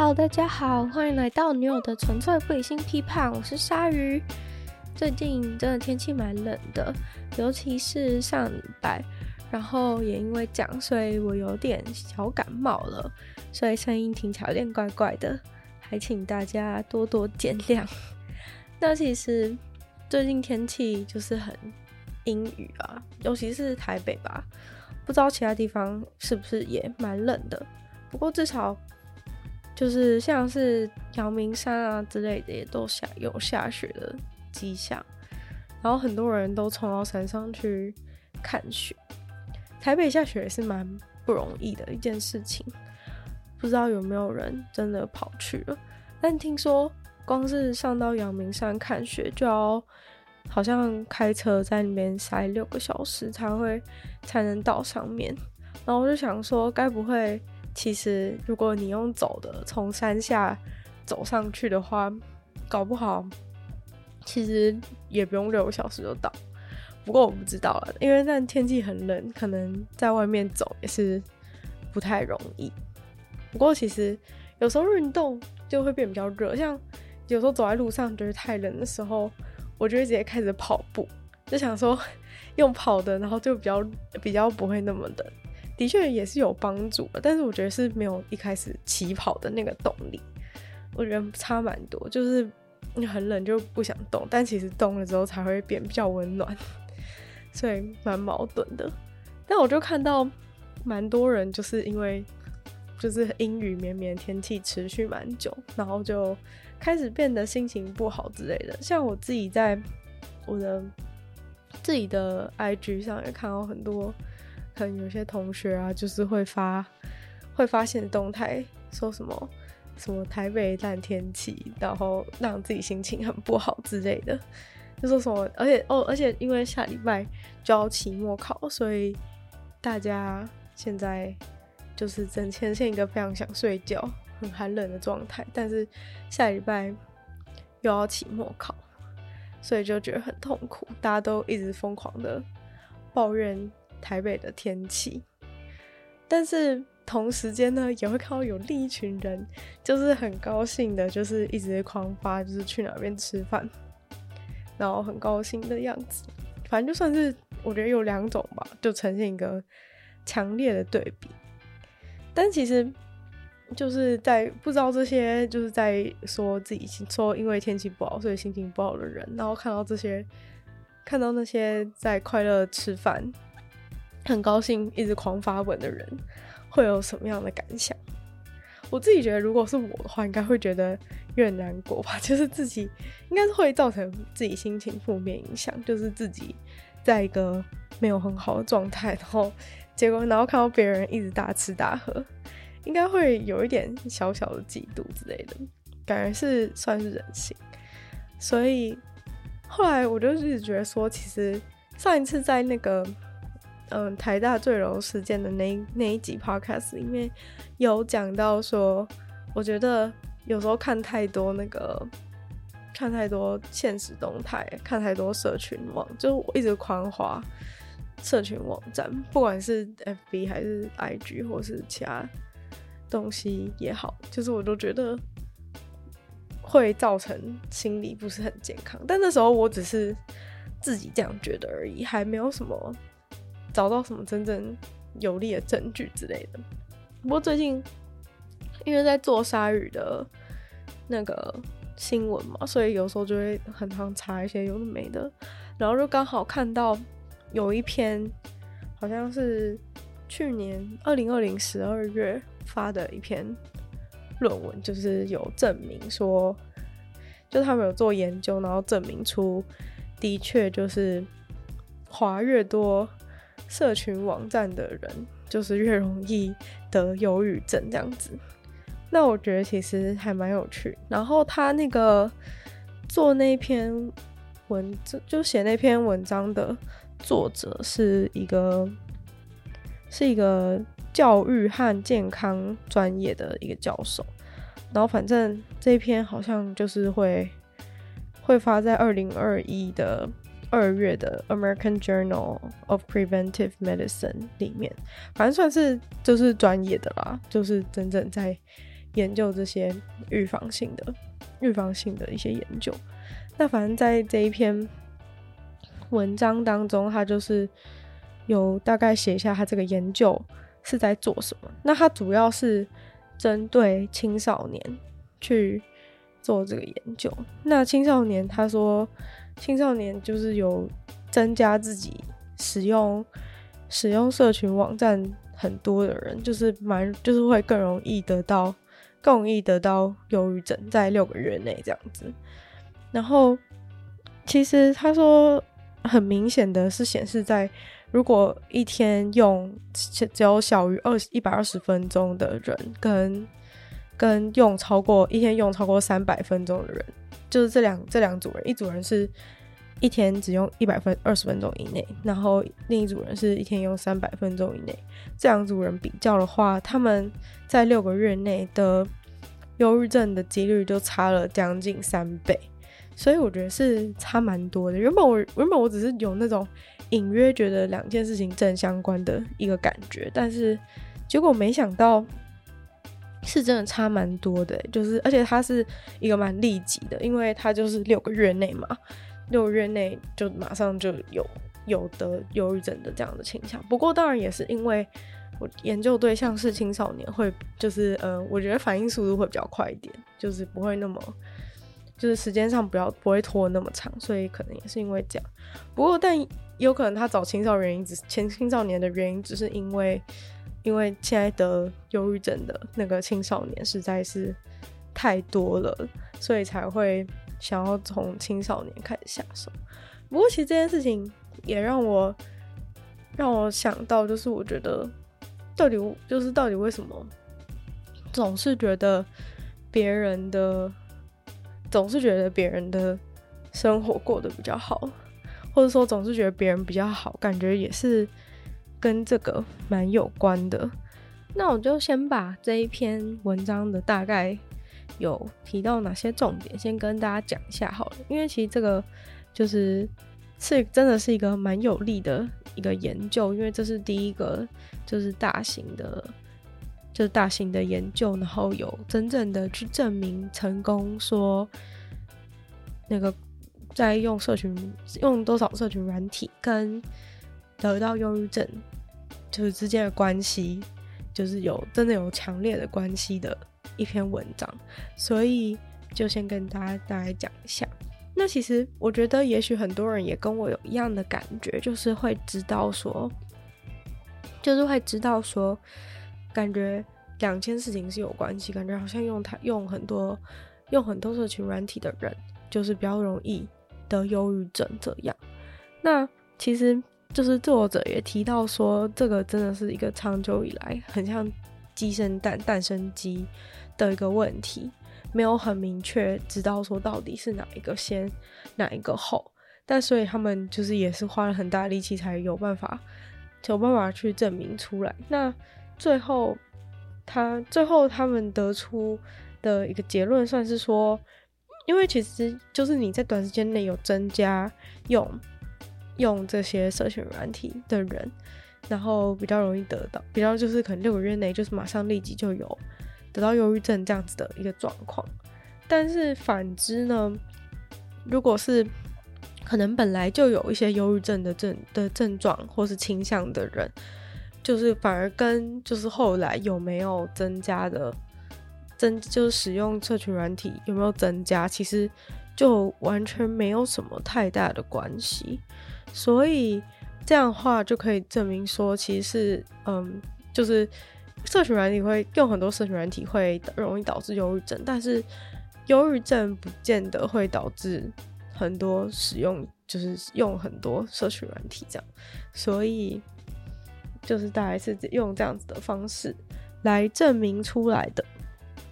Hello，大家好，欢迎来到女友的纯粹不理性批判，我是鲨鱼。最近真的天气蛮冷的，尤其是上礼拜，然后也因为讲，所以我有点小感冒了，所以声音听起来有点怪怪的，还请大家多多见谅。那其实最近天气就是很阴雨啊，尤其是台北吧，不知道其他地方是不是也蛮冷的。不过至少就是像是阳明山啊之类的，也都下有下雪的迹象，然后很多人都冲到山上去看雪。台北下雪也是蛮不容易的一件事情，不知道有没有人真的跑去了。但听说光是上到阳明山看雪，就要好像开车在那边塞六个小时才会才能到上面。然后我就想说，该不会？其实，如果你用走的从山下走上去的话，搞不好其实也不用六个小时就到。不过我不知道了，因为那天气很冷，可能在外面走也是不太容易。不过其实有时候运动就会变比较热，像有时候走在路上觉得太冷的时候，我就会直接开始跑步，就想说 用跑的，然后就比较比较不会那么冷。的确也是有帮助的，但是我觉得是没有一开始起跑的那个动力，我觉得差蛮多。就是很冷就不想动，但其实动了之后才会变比较温暖，所以蛮矛盾的。但我就看到蛮多人就是因为就是阴雨绵绵天气持续蛮久，然后就开始变得心情不好之类的。像我自己在我的自己的 IG 上也看到很多。可能有些同学啊，就是会发会发现动态，说什么什么台北烂天气，然后让自己心情很不好之类的，就说什么，而且哦，而且因为下礼拜就要期末考，所以大家现在就是整天是一个非常想睡觉、很寒冷的状态，但是下礼拜又要期末考，所以就觉得很痛苦，大家都一直疯狂的抱怨。台北的天气，但是同时间呢，也会看到有另一群人，就是很高兴的，就是一直狂发，就是去哪边吃饭，然后很高兴的样子。反正就算是我觉得有两种吧，就呈现一个强烈的对比。但其实就是在不知道这些，就是在说自己说因为天气不好，所以心情不好的人，然后看到这些，看到那些在快乐吃饭。很高兴一直狂发文的人会有什么样的感想？我自己觉得，如果是我的话，应该会觉得有点难过吧。就是自己应该是会造成自己心情负面影响，就是自己在一个没有很好的状态，然后结果然后看到别人一直大吃大喝，应该会有一点小小的嫉妒之类的，感觉是算是人性。所以后来我就一直觉得说，其实上一次在那个。嗯，台大坠楼事件的那那一集 podcast 里面有讲到说，我觉得有时候看太多那个，看太多现实动态，看太多社群网，就我一直狂滑社群网站，不管是 FB 还是 IG 或是其他东西也好，就是我都觉得会造成心理不是很健康。但那时候我只是自己这样觉得而已，还没有什么。找到什么真正有力的证据之类的。不过最近因为在做鲨鱼的那个新闻嘛，所以有时候就会很常查一些有的没的，然后就刚好看到有一篇好像是去年二零二零十二月发的一篇论文，就是有证明说，就他们有做研究，然后证明出的确就是滑越多。社群网站的人就是越容易得忧郁症这样子，那我觉得其实还蛮有趣。然后他那个做那篇文字，就写那篇文章的作者是一个是一个教育和健康专业的一个教授。然后反正这篇好像就是会会发在二零二一的。二月的《American Journal of Preventive Medicine》里面，反正算是就是专业的啦，就是真正在研究这些预防性的、预防性的一些研究。那反正在这一篇文章当中，他就是有大概写一下他这个研究是在做什么。那他主要是针对青少年去做这个研究。那青少年，他说青少年就是有增加自己使用使用社群网站很多的人，就是蛮就是会更容易得到更容易得到忧郁症，在六个月内这样子。然后，其实他说很明显的是显示在，如果一天用只有小于二一百二十分钟的人，跟跟用超过一天用超过三百分钟的人，就是这两这两组人，一组人是一天只用一百分二十分钟以内，然后另一组人是一天用三百分钟以内，这两组人比较的话，他们在六个月内的忧郁症的几率就差了将近三倍。所以我觉得是差蛮多的。原本我原本我只是有那种隐约觉得两件事情正相关的一个感觉，但是结果没想到是真的差蛮多的。就是而且它是一个蛮立即的，因为它就是六个月内嘛，六个月内就马上就有有得忧郁症的这样的倾向。不过当然也是因为我研究对象是青少年，会就是呃，我觉得反应速度会比较快一点，就是不会那么。就是时间上不要不会拖那么长，所以可能也是因为这样。不过，但有可能他找青少年原因只前青少年的原因，只是因为因为现在得忧郁症的那个青少年实在是太多了，所以才会想要从青少年开始下手。不过，其实这件事情也让我让我想到，就是我觉得到底就是到底为什么总是觉得别人的。总是觉得别人的生活过得比较好，或者说总是觉得别人比较好，感觉也是跟这个蛮有关的。那我就先把这一篇文章的大概有提到哪些重点，先跟大家讲一下好了。因为其实这个就是是真的是一个蛮有力的一个研究，因为这是第一个就是大型的。就是大型的研究，然后有真正的去证明成功，说那个在用社群用多少社群软体跟得到忧郁症就是之间的关系，就是有真的有强烈的关系的一篇文章，所以就先跟大家大概讲一下。那其实我觉得，也许很多人也跟我有一样的感觉，就是会知道说，就是会知道说。感觉两件事情是有关系，感觉好像用它用很多用很多社群软体的人，就是比较容易得忧郁症这样。那其实就是作者也提到说，这个真的是一个长久以来很像鸡生蛋，蛋生鸡的一个问题，没有很明确知道说到底是哪一个先，哪一个后。但所以他们就是也是花了很大力气才有办法，有办法去证明出来。那最后，他最后他们得出的一个结论算是说，因为其实就是你在短时间内有增加用用这些社群软体的人，然后比较容易得到，比较就是可能六个月内就是马上立即就有得到忧郁症这样子的一个状况。但是反之呢，如果是可能本来就有一些忧郁症的症的症状或是倾向的人。就是反而跟就是后来有没有增加的增，就是使用社群软体有没有增加，其实就完全没有什么太大的关系。所以这样的话就可以证明说，其实是嗯，就是社群软体会用很多社群软体会容易导致忧郁症，但是忧郁症不见得会导致很多使用，就是用很多社群软体这样。所以。就是大概是用这样子的方式来证明出来的。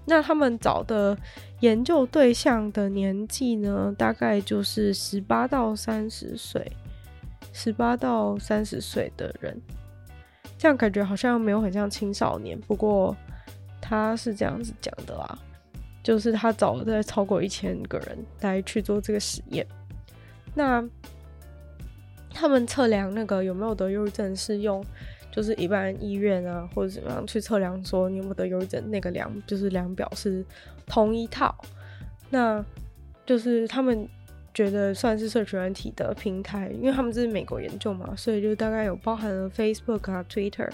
那他们找的研究对象的年纪呢，大概就是十八到三十岁，十八到三十岁的人。这样感觉好像没有很像青少年，不过他是这样子讲的啦，就是他找了在超过一千个人来去做这个实验。那他们测量那个有没有得忧郁症是用。就是一般医院啊或者怎么样去测量说你有没有得忧郁症，那个量就是量表是同一套。那就是他们觉得算是社群软体的平台，因为他们这是美国研究嘛，所以就大概有包含了 Facebook 啊、Twitter、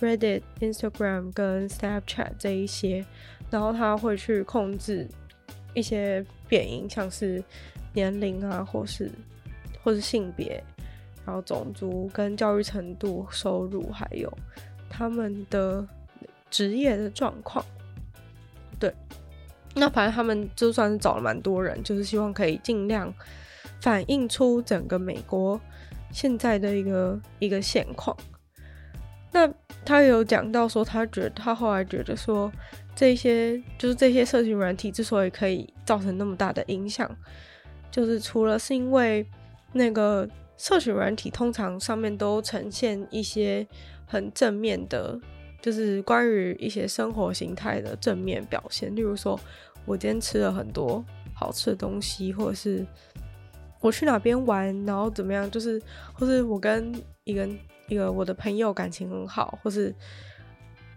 Reddit、Instagram 跟 Snapchat 这一些，然后他会去控制一些变因，像是年龄啊，或是或是性别，然后种族跟教育程度、收入，还有他们的职业的状况，对。那反正他们就算是找了蛮多人，就是希望可以尽量反映出整个美国现在的一个一个现况。那他有讲到说，他觉得他后来觉得说，这些就是这些社群软体之所以可以造成那么大的影响，就是除了是因为那个社群软体通常上面都呈现一些很正面的，就是关于一些生活形态的正面表现，例如说。我今天吃了很多好吃的东西，或者是我去哪边玩，然后怎么样，就是或是我跟一个一个我的朋友感情很好，或是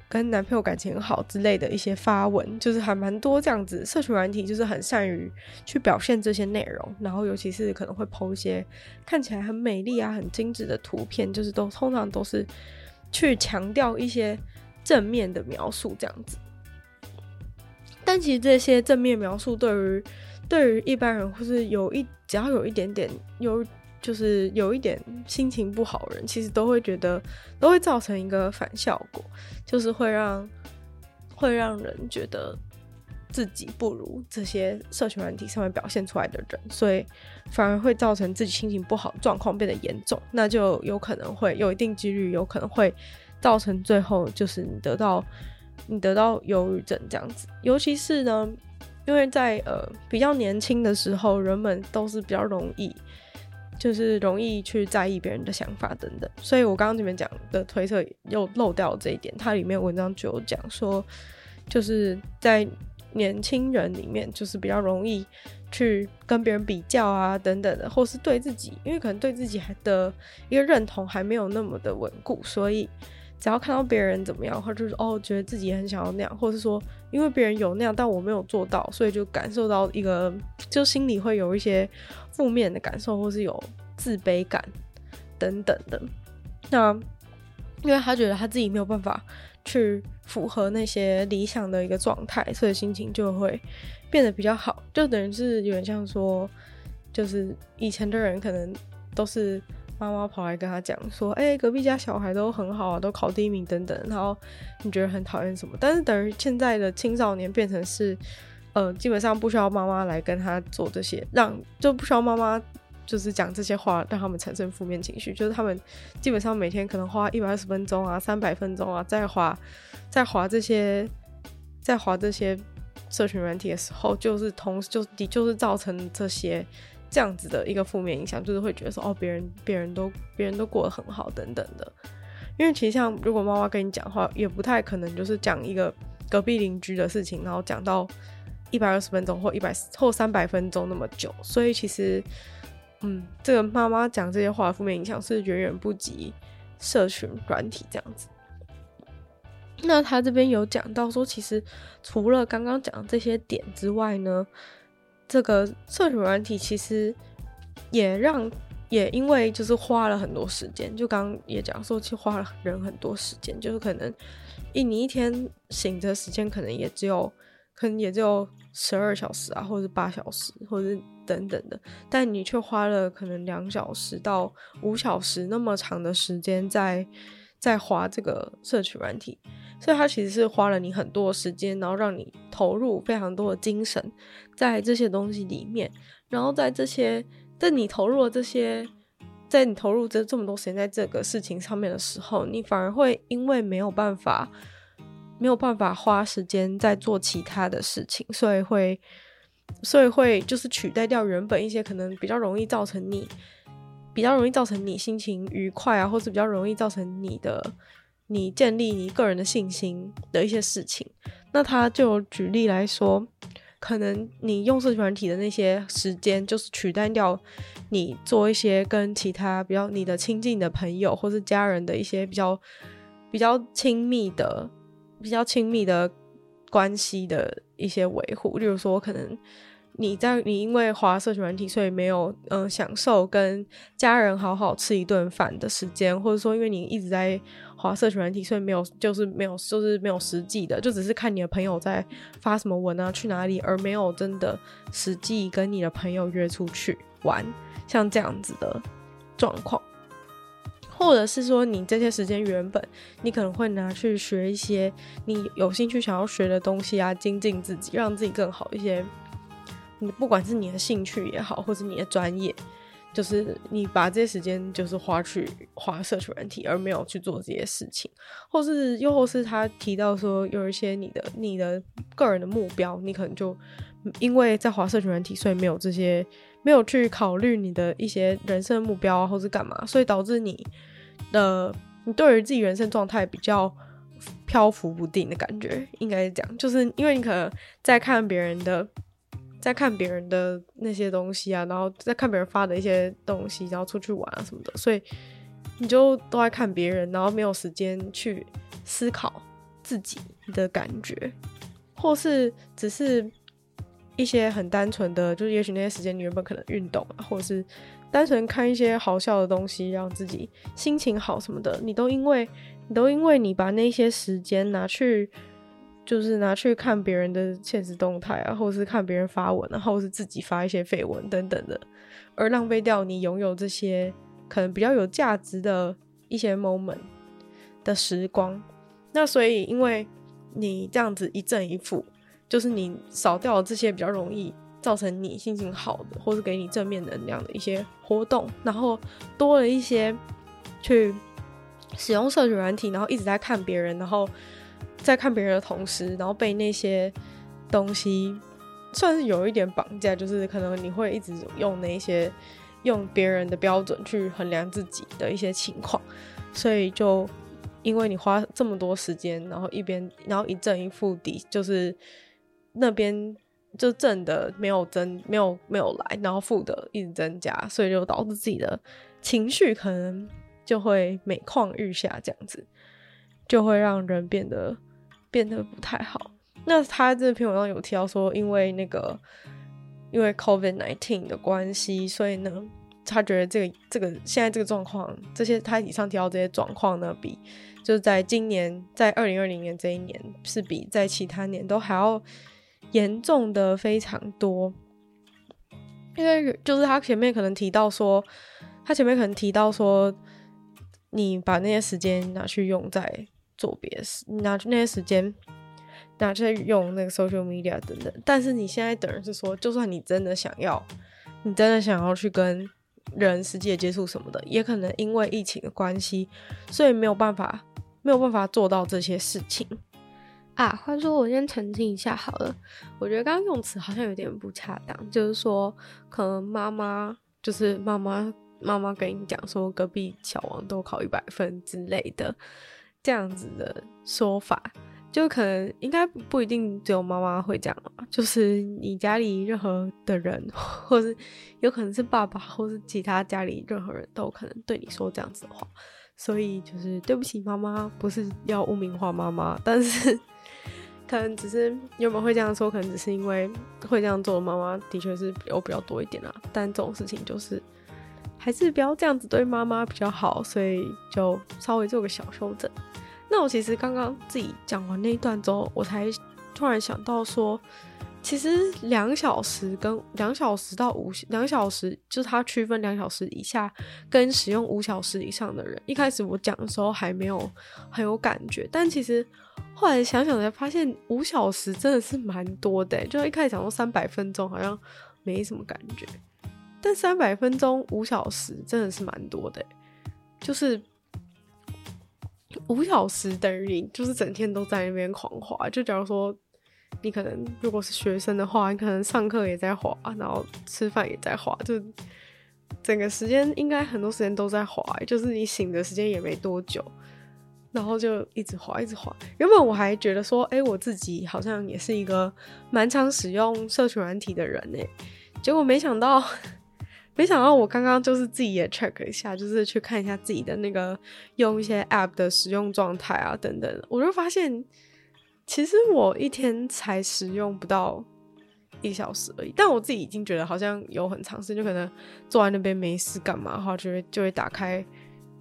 跟男朋友感情很好之类的一些发文，就是还蛮多这样子。社群软体就是很善于去表现这些内容，然后尤其是可能会 po 一些看起来很美丽啊、很精致的图片，就是都通常都是去强调一些正面的描述这样子。但其实这些正面描述对于对于一般人，或是有一只要有一点点有就是有一点心情不好的人，其实都会觉得都会造成一个反效果，就是会让会让人觉得自己不如这些社群软体上面表现出来的人，所以反而会造成自己心情不好状况变得严重，那就有可能会有一定几率有可能会造成最后就是你得到。你得到忧郁症这样子，尤其是呢，因为在呃比较年轻的时候，人们都是比较容易，就是容易去在意别人的想法等等。所以我刚刚这边讲的推测又漏掉了这一点，它里面文章就有讲说，就是在年轻人里面，就是比较容易去跟别人比较啊等等的，或是对自己，因为可能对自己还的一个认同还没有那么的稳固，所以。只要看到别人怎么样，或者就是哦，觉得自己很想要那样，或者是说，因为别人有那样，但我没有做到，所以就感受到一个，就心里会有一些负面的感受，或是有自卑感等等的。那因为他觉得他自己没有办法去符合那些理想的一个状态，所以心情就会变得比较好，就等于是有点像说，就是以前的人可能都是。妈妈跑来跟他讲说：“哎、隔壁家小孩都很好啊，都考第一名等等。”然后你觉得很讨厌什么？但是等于现在的青少年变成是，呃，基本上不需要妈妈来跟他做这些，让就不需要妈妈就是讲这些话，让他们产生负面情绪。就是他们基本上每天可能花一百二十分钟啊、三百分钟啊，在滑在滑这些在滑这些社群软体的时候，就是同就的就是造成这些。这样子的一个负面影响，就是会觉得说，哦，别人别人都别人都过得很好等等的。因为其实像如果妈妈跟你讲话，也不太可能就是讲一个隔壁邻居的事情，然后讲到一百二十分钟或一百或三百分钟那么久。所以其实，嗯，这个妈妈讲这些话的负面影响是远远不及社群软体这样子。那他这边有讲到说，其实除了刚刚讲的这些点之外呢，这个社群软体其实也让，也因为就是花了很多时间，就刚刚也讲说，其实花了人很多时间，就是可能一你一天醒着时间可能也只有，可能也只有十二小时啊，或者八小时，或者等等的，但你却花了可能两小时到五小时那么长的时间在在滑这个社群软体。所以它其实是花了你很多时间，然后让你投入非常多的精神在这些东西里面，然后在这些，在你投入了这些，在你投入这这么多时间在这个事情上面的时候，你反而会因为没有办法，没有办法花时间在做其他的事情，所以会，所以会就是取代掉原本一些可能比较容易造成你，比较容易造成你心情愉快啊，或是比较容易造成你的。你建立你个人的信心的一些事情，那他就举例来说，可能你用社群软体的那些时间，就是取代掉你做一些跟其他比较你的亲近的朋友或是家人的一些比较比较亲密的、比较亲密的关系的一些维护，例如说可能。你在你因为滑社群软体，所以没有嗯、享受跟家人好好吃一顿饭的时间，或者说因为你一直在滑社群软体，所以没有就是没有就是没有实际的，就只是看你的朋友在发什么文啊，去哪里，而没有真的实际跟你的朋友约出去玩，像这样子的状况，或者是说你这些时间原本你可能会拿去学一些你有兴趣想要学的东西啊，精进自己，让自己更好一些。你不管是你的兴趣也好，或是你的专业，就是你把这些时间就是花去花社群软体，而没有去做这些事情，或是又或是他提到说有一些你的你的个人的目标，你可能就因为在滑社群软体，所以没有这些没有去考虑你的一些人生目标啊，或是干嘛，所以导致你的你对于自己人生状态比较漂浮不定的感觉，应该是这样，就是因为你可能在看别人的。在看别人的那些东西啊，然后在看别人发的一些东西，然后出去玩啊什么的，所以你就都在看别人，然后没有时间去思考自己的感觉，或是只是一些很单纯的，就是也许那些时间你原本可能运动啊，或者是单纯看一些好笑的东西，让自己心情好什么的，你都因为你都因为你把那些时间拿去。就是拿去看别人的现实动态啊，或是看别人发文啊，或是自己发一些废文等等的，而浪费掉你拥有这些可能比较有价值的一些 moment 的时光。那所以，因为你这样子一正一负，就是你少掉了这些比较容易造成你心情好的，或是给你正面能量的一些活动，然后多了一些去使用社群软体，然后一直在看别人，然后。在看别人的同时，然后被那些东西算是有一点绑架，就是可能你会一直用那些用别人的标准去衡量自己的一些情况，所以就因为你花这么多时间，然后一边然后一正一负底，就是那边就正的没有增，没有没有来，然后负的一直增加，所以就导致自己的情绪可能就会每况愈下，这样子就会让人变得。变得不太好。那他这篇文章有提到说，因为那个因为 COVID-19 的关系，所以呢，他觉得这个这个现在这个状况，这些他以上提到这些状况呢，比就是在今年在二零二零年这一年，是比在其他年都还要严重的非常多。因为就是他前面可能提到说，他前面可能提到说，你把那些时间拿去用在。做别的事，拿那些时间拿去用那个 social media 等等。但是你现在等于是说，就算你真的想要，你真的想要去跟人实际的接触什么的，也可能因为疫情的关系，所以没有办法，没有办法做到这些事情啊。话说，我先澄清一下好了，我觉得刚刚用词好像有点不恰当，就是说，可能妈妈就是妈妈妈妈跟你讲说，隔壁小王都考一百分之类的。这样子的说法，就可能应该不一定只有妈妈会这样嘛，就是你家里任何的人，或是有可能是爸爸，或是其他家里任何人都可能对你说这样子的话，所以就是对不起妈妈，不是要污名化妈妈，但是 可能只是有没有会这样说，可能只是因为会这样做的妈妈的确是有比较多一点啊，但这种事情就是。还是不要这样子对妈妈比较好，所以就稍微做个小修正。那我其实刚刚自己讲完那一段之后，我才突然想到说，其实两小时跟两小时到五两小时，就是它区分两小时以下跟使用五小时以上的人。一开始我讲的时候还没有很有感觉，但其实后来想想才发现，五小时真的是蛮多的。就一开始讲说三百分钟好像没什么感觉。但三百分钟五小时真的是蛮多的，就是五小时等于你就是整天都在那边狂滑。就假如说你可能如果是学生的话，你可能上课也在滑，然后吃饭也在滑，就整个时间应该很多时间都在滑。就是你醒的时间也没多久，然后就一直滑一直滑。原本我还觉得说，哎、我自己好像也是一个蛮常使用社群软体的人呢，结果没想到。没想到我刚刚就是自己也 check 一下，就是去看一下自己的那个用一些 app 的使用状态啊等等，我就发现其实我一天才使用不到一小时而已，但我自己已经觉得好像有很长时间，就可能坐在那边没事干嘛然后，就会就会打开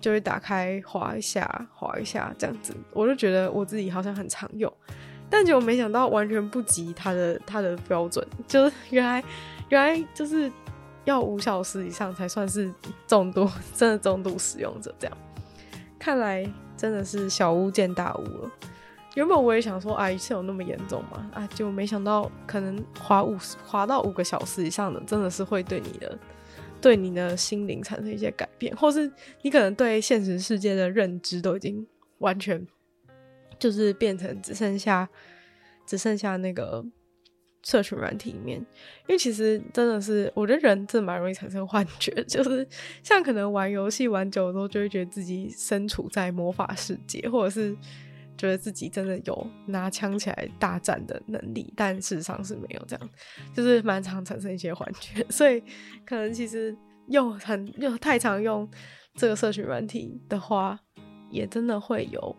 就会打开滑一下滑一下这样子，我就觉得我自己好像很常用，但结果没想到完全不及它的它的标准，就是原来原来就是。要五小时以上才算是重度，真的重度使用者这样。看来真的是小巫见大巫了。原本我也想说，啊，是有那么严重吗？啊，就没想到可能滑五滑到五个小时以上的，真的是会对你的对你的心灵产生一些改变，或是你可能对现实世界的认知都已经完全就是变成只剩下只剩下那个。社群软体里面，因为其实真的是，我觉得人真的蛮容易产生幻觉，就是像可能玩游戏玩久了之后，就会觉得自己身处在魔法世界，或者是觉得自己真的有拿枪起来大战的能力，但事实上是没有这样，就是蛮常产生一些幻觉，所以可能其实又很又太常用这个社群软体的话，也真的会有，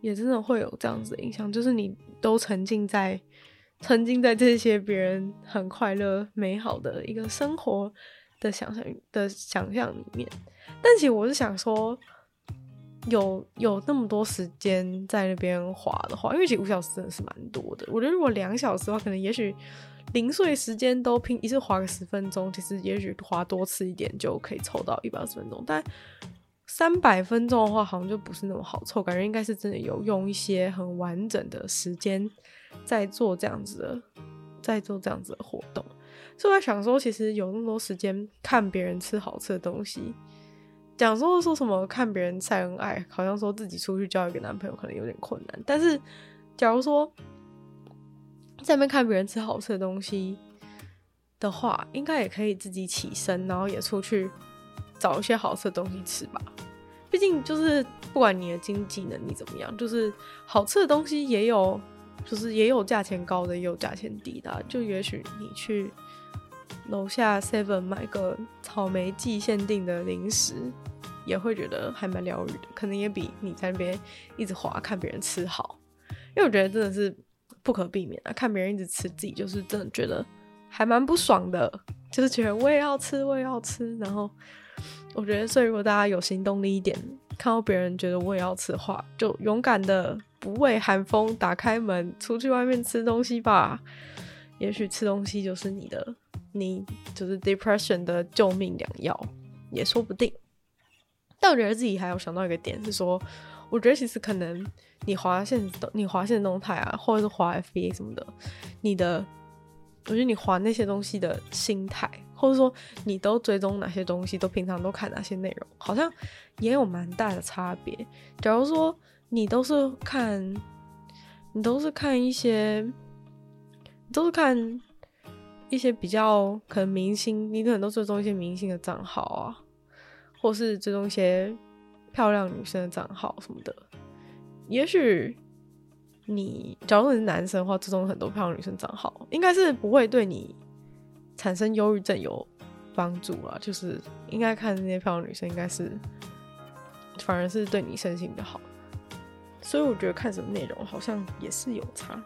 也真的会有这样子的影响，就是你都沉浸在。沉浸在这些别人很快乐、美好的一个生活的想象的想象里面，但其实我是想说，有有那么多时间在那边滑的话，因为其实五小时真的是蛮多的。我觉得如果两小时的话，可能也许零碎时间都拼一次滑个十分钟，其实也许滑多次一点就可以凑到一百二十分钟。但三百分钟的话，好像就不是那么好凑，感觉应该是真的有用一些很完整的时间。在做这样子的，在做这样子的活动，所以我在想说，其实有那么多时间看别人吃好吃的东西，讲说说什么看别人晒恩爱，好像说自己出去交一个男朋友可能有点困难。但是，假如说在那边看别人吃好吃的东西的话，应该也可以自己起身，然后也出去找一些好吃的东西吃吧。毕竟就是不管你的经济能力怎么样，就是好吃的东西也有。就是也有价钱高的，也有价钱低的。就也许你去楼下 Seven 买个草莓季限定的零食，也会觉得还蛮疗愈的。可能也比你在那边一直滑看别人吃好，因为我觉得真的是不可避免啊。看别人一直吃，自己就是真的觉得还蛮不爽的，就是觉得我也要吃，我也要吃。然后我觉得，所以如果大家有行动力一点，看到别人觉得我也要吃的话，就勇敢的。不畏寒风，打开门出去外面吃东西吧。也许吃东西就是你的，你就是 depression 的救命良药，也说不定。但我觉得自己还有想到一个点是说，我觉得其实可能你划线你划线动态啊，或者是划 FB 什么的，你的，我觉得你划那些东西的心态，或者说你都追踪哪些东西，都平常都看哪些内容，好像也有蛮大的差别。假如说。你都是看，你都是看一些，都是看一些比较可能明星，你可能都追踪一些明星的账号啊，或是追踪一些漂亮女生的账号什么的。也许你，假如你是男生的话，追踪很多漂亮女生账号，应该是不会对你产生忧郁症有帮助啊。就是应该看那些漂亮女生，应该是反而是对你身心的好。所以我觉得看什么内容好像也是有差，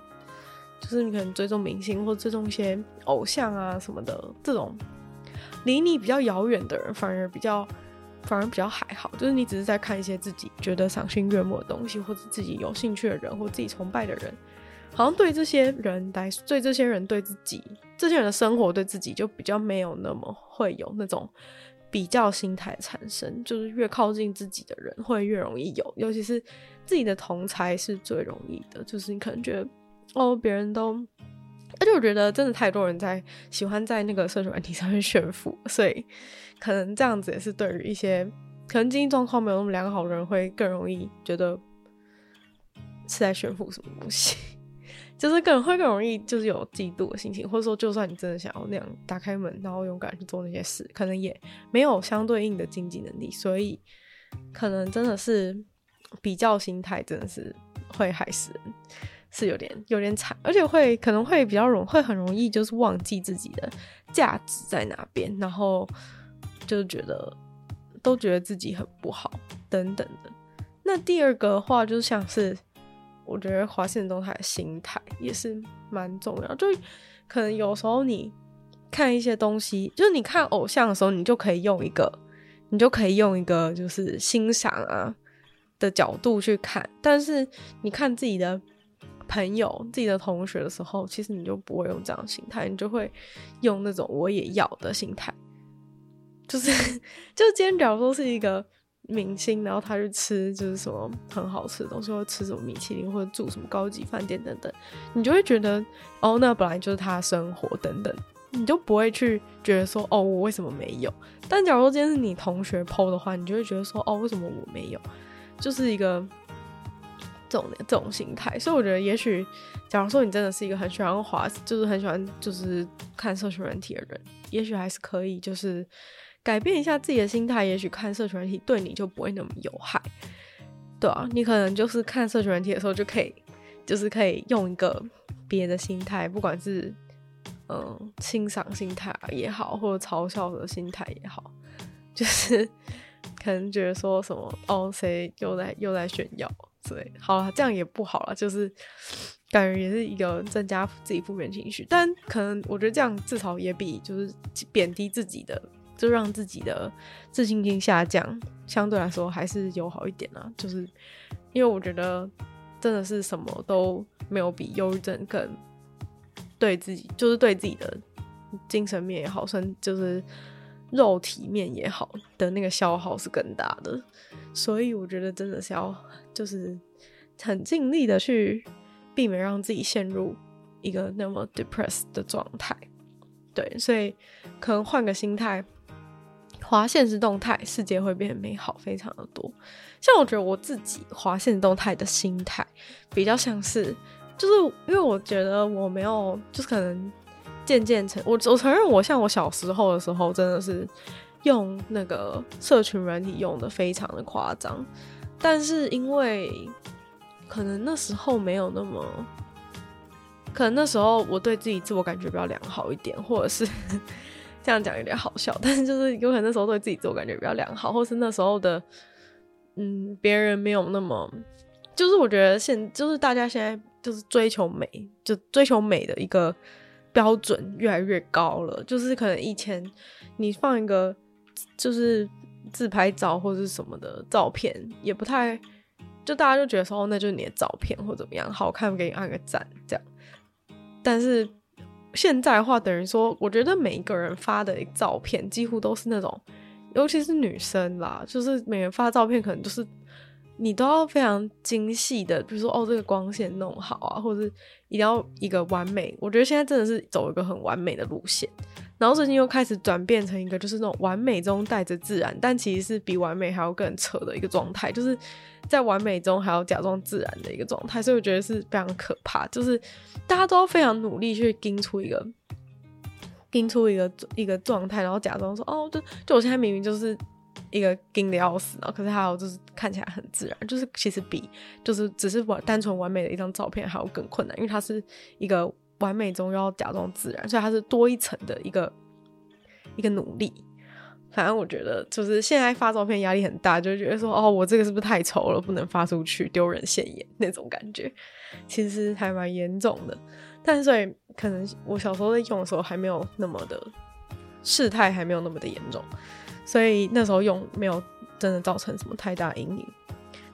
就是你可能追踪明星或追踪一些偶像啊什么的，这种离你比较遥远的人，反而比较反而比较还好。就是你只是在看一些自己觉得赏心悦目的东西，或者自己有兴趣的人，或自己崇拜的人，好像对这些人来，对这些人对自己，这些人的生活对自己就比较没有那么会有那种。比较心态产生，就是越靠近自己的人会越容易有，尤其是自己的同才是最容易的。就是你可能觉得哦，别人都，而且我觉得真的太多人在喜欢在那个社群软体上面炫富，所以可能这样子也是对于一些可能经济状况没有那么良好的人会更容易觉得是在炫富什么东西。就是更会更容易，就是有嫉妒的心情，或者说，就算你真的想要那样打开门，然后勇敢去做那些事，可能也没有相对应的经济能力，所以可能真的是比较心态真的是会害死人，是有点有点惨，而且会可能会比较容会很容易就是忘记自己的价值在哪边，然后就觉得都觉得自己很不好等等的。那第二个的话，就像是我觉得滑现实动态的心态也是蛮重要，就可能有时候你看一些东西，就是你看偶像的时候，你就可以用一个，你就可以用一个就是欣赏啊的角度去看，但是你看自己的。朋友、自己的同学的时候，其实你就不会用这样心态，你就会用那种我也要的心态。就是，就今天假如说是一个明星，然后他去吃就是什么很好吃的东西，或吃什么米其林，或者住什么高级饭店等等，你就会觉得哦，那本来就是他的生活等等，你就不会去觉得说哦，我为什么没有？但假如说今天是你同学 PO 的话，你就会觉得说哦，为什么我没有？就是一个。这种这种心态，所以我觉得，也许，假如说你真的是一个很喜欢滑，就是很喜欢就是看社群软体的人，也许还是可以，就是改变一下自己的心态。也许看社群软体对你就不会那么有害，对啊，你可能就是看社群软体的时候就可以，就是可以用一个别的心态，不管是嗯欣赏心态也好，或者嘲笑的心态也好，就是可能觉得说什么哦，谁又在又在炫耀。之类，好了，这样也不好了，就是感觉也是一个增加自己负面情绪，但可能我觉得这样至少也比就是贬低自己的，就让自己的自信心下降，相对来说还是有好一点啊。就是因为我觉得真的是什么都没有比忧郁症更对自己，就是对自己的精神面也好，身就是肉体面也好的那个消耗是更大的。所以我觉得真的是要。就是很尽力的去避免让自己陷入一个那么 depressed 的状态，对，所以可能换个心态，滑现实动态，世界会变得美好非常的多。像我觉得我自己滑现实动态的心态比较像是，就是因为我觉得我没有，就是可能渐渐成我，我承认我像我小时候的时候，真的是用那个社群软体用的非常的夸张。但是因为可能那时候没有那么，可能那时候我对自己自我感觉比较良好一点，或者是这样讲有点好笑，但是就是有可能那时候对自己自我感觉比较良好，或是那时候的嗯别人没有那么，就是我觉得现就是大家现在就是追求美，就追求美的一个标准越来越高了，就是可能以前你放一个就是。自拍照或者是什么的照片也不太，就大家就觉得说哦，那就是你的照片或怎么样，好看给你按个赞这样。但是现在的话，等于说，我觉得每一个人发的照片几乎都是那种，尤其是女生啦，就是每人发照片可能就是你都要非常精细的，比如说哦，这个光线弄好啊，或者是一定要一个完美。我觉得现在真的是走一个很完美的路线。然后最近又开始转变成一个，就是那种完美中带着自然，但其实是比完美还要更扯的一个状态，就是在完美中还要假装自然的一个状态，所以我觉得是非常可怕。就是大家都要非常努力去盯出一个，盯出一个一个状态，然后假装说哦，就就我现在明明就是一个盯的要死，然后可是还有就是看起来很自然，就是其实比就是只是完单纯完美的一张照片还要更困难，因为它是一个。完美中要假装自然，所以它是多一层的一个一个努力。反正我觉得，就是现在发照片压力很大，就觉得说，哦，我这个是不是太丑了，不能发出去，丢人现眼那种感觉，其实还蛮严重的。但所以可能我小时候在用的时候还没有那么的事态，还没有那么的严重，所以那时候用没有真的造成什么太大阴影。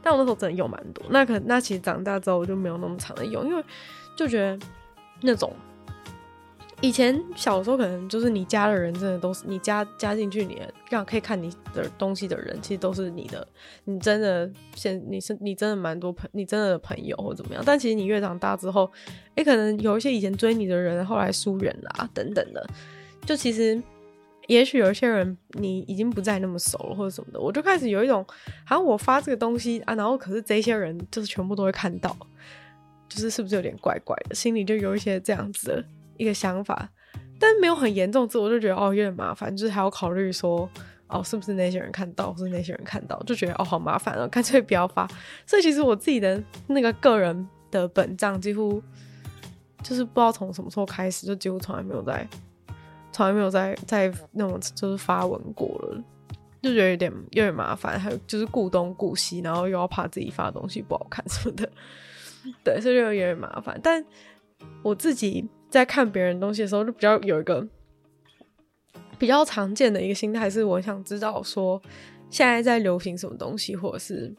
但我那时候真的用蛮多，那可那其实长大之后我就没有那么常的用，因为就觉得。那种以前小时候可能就是你加的人，真的都是你加加进去，你让可以看你的东西的人，其实都是你的，你真的现你是你真的蛮多朋，你真的朋友或怎么样。但其实你越长大之后，诶，可能有一些以前追你的人后来疏远啦，等等的。就其实也许有一些人你已经不再那么熟了或者什么的，我就开始有一种，好像我发这个东西啊，然后可是这些人就是全部都会看到。就是是不是有点怪怪的，心里就有一些这样子的一个想法，但没有很严重，之后我就觉得哦有点麻烦，就是还要考虑说哦是不是那些人看到，是那些人看到，就觉得哦好麻烦了，干脆不要发。所以其实我自己的那个个人的本账几乎就是不知道从什么时候开始，就几乎从来没有在从来没有在在那种就是发文过了，就觉得有点有点麻烦，还有就是顾东顾西，然后又要怕自己发的东西不好看什么的，对，所以就有点麻烦。但我自己在看别人东西的时候，就比较有一个比较常见的一个心态，是我想知道说现在在流行什么东西，或者是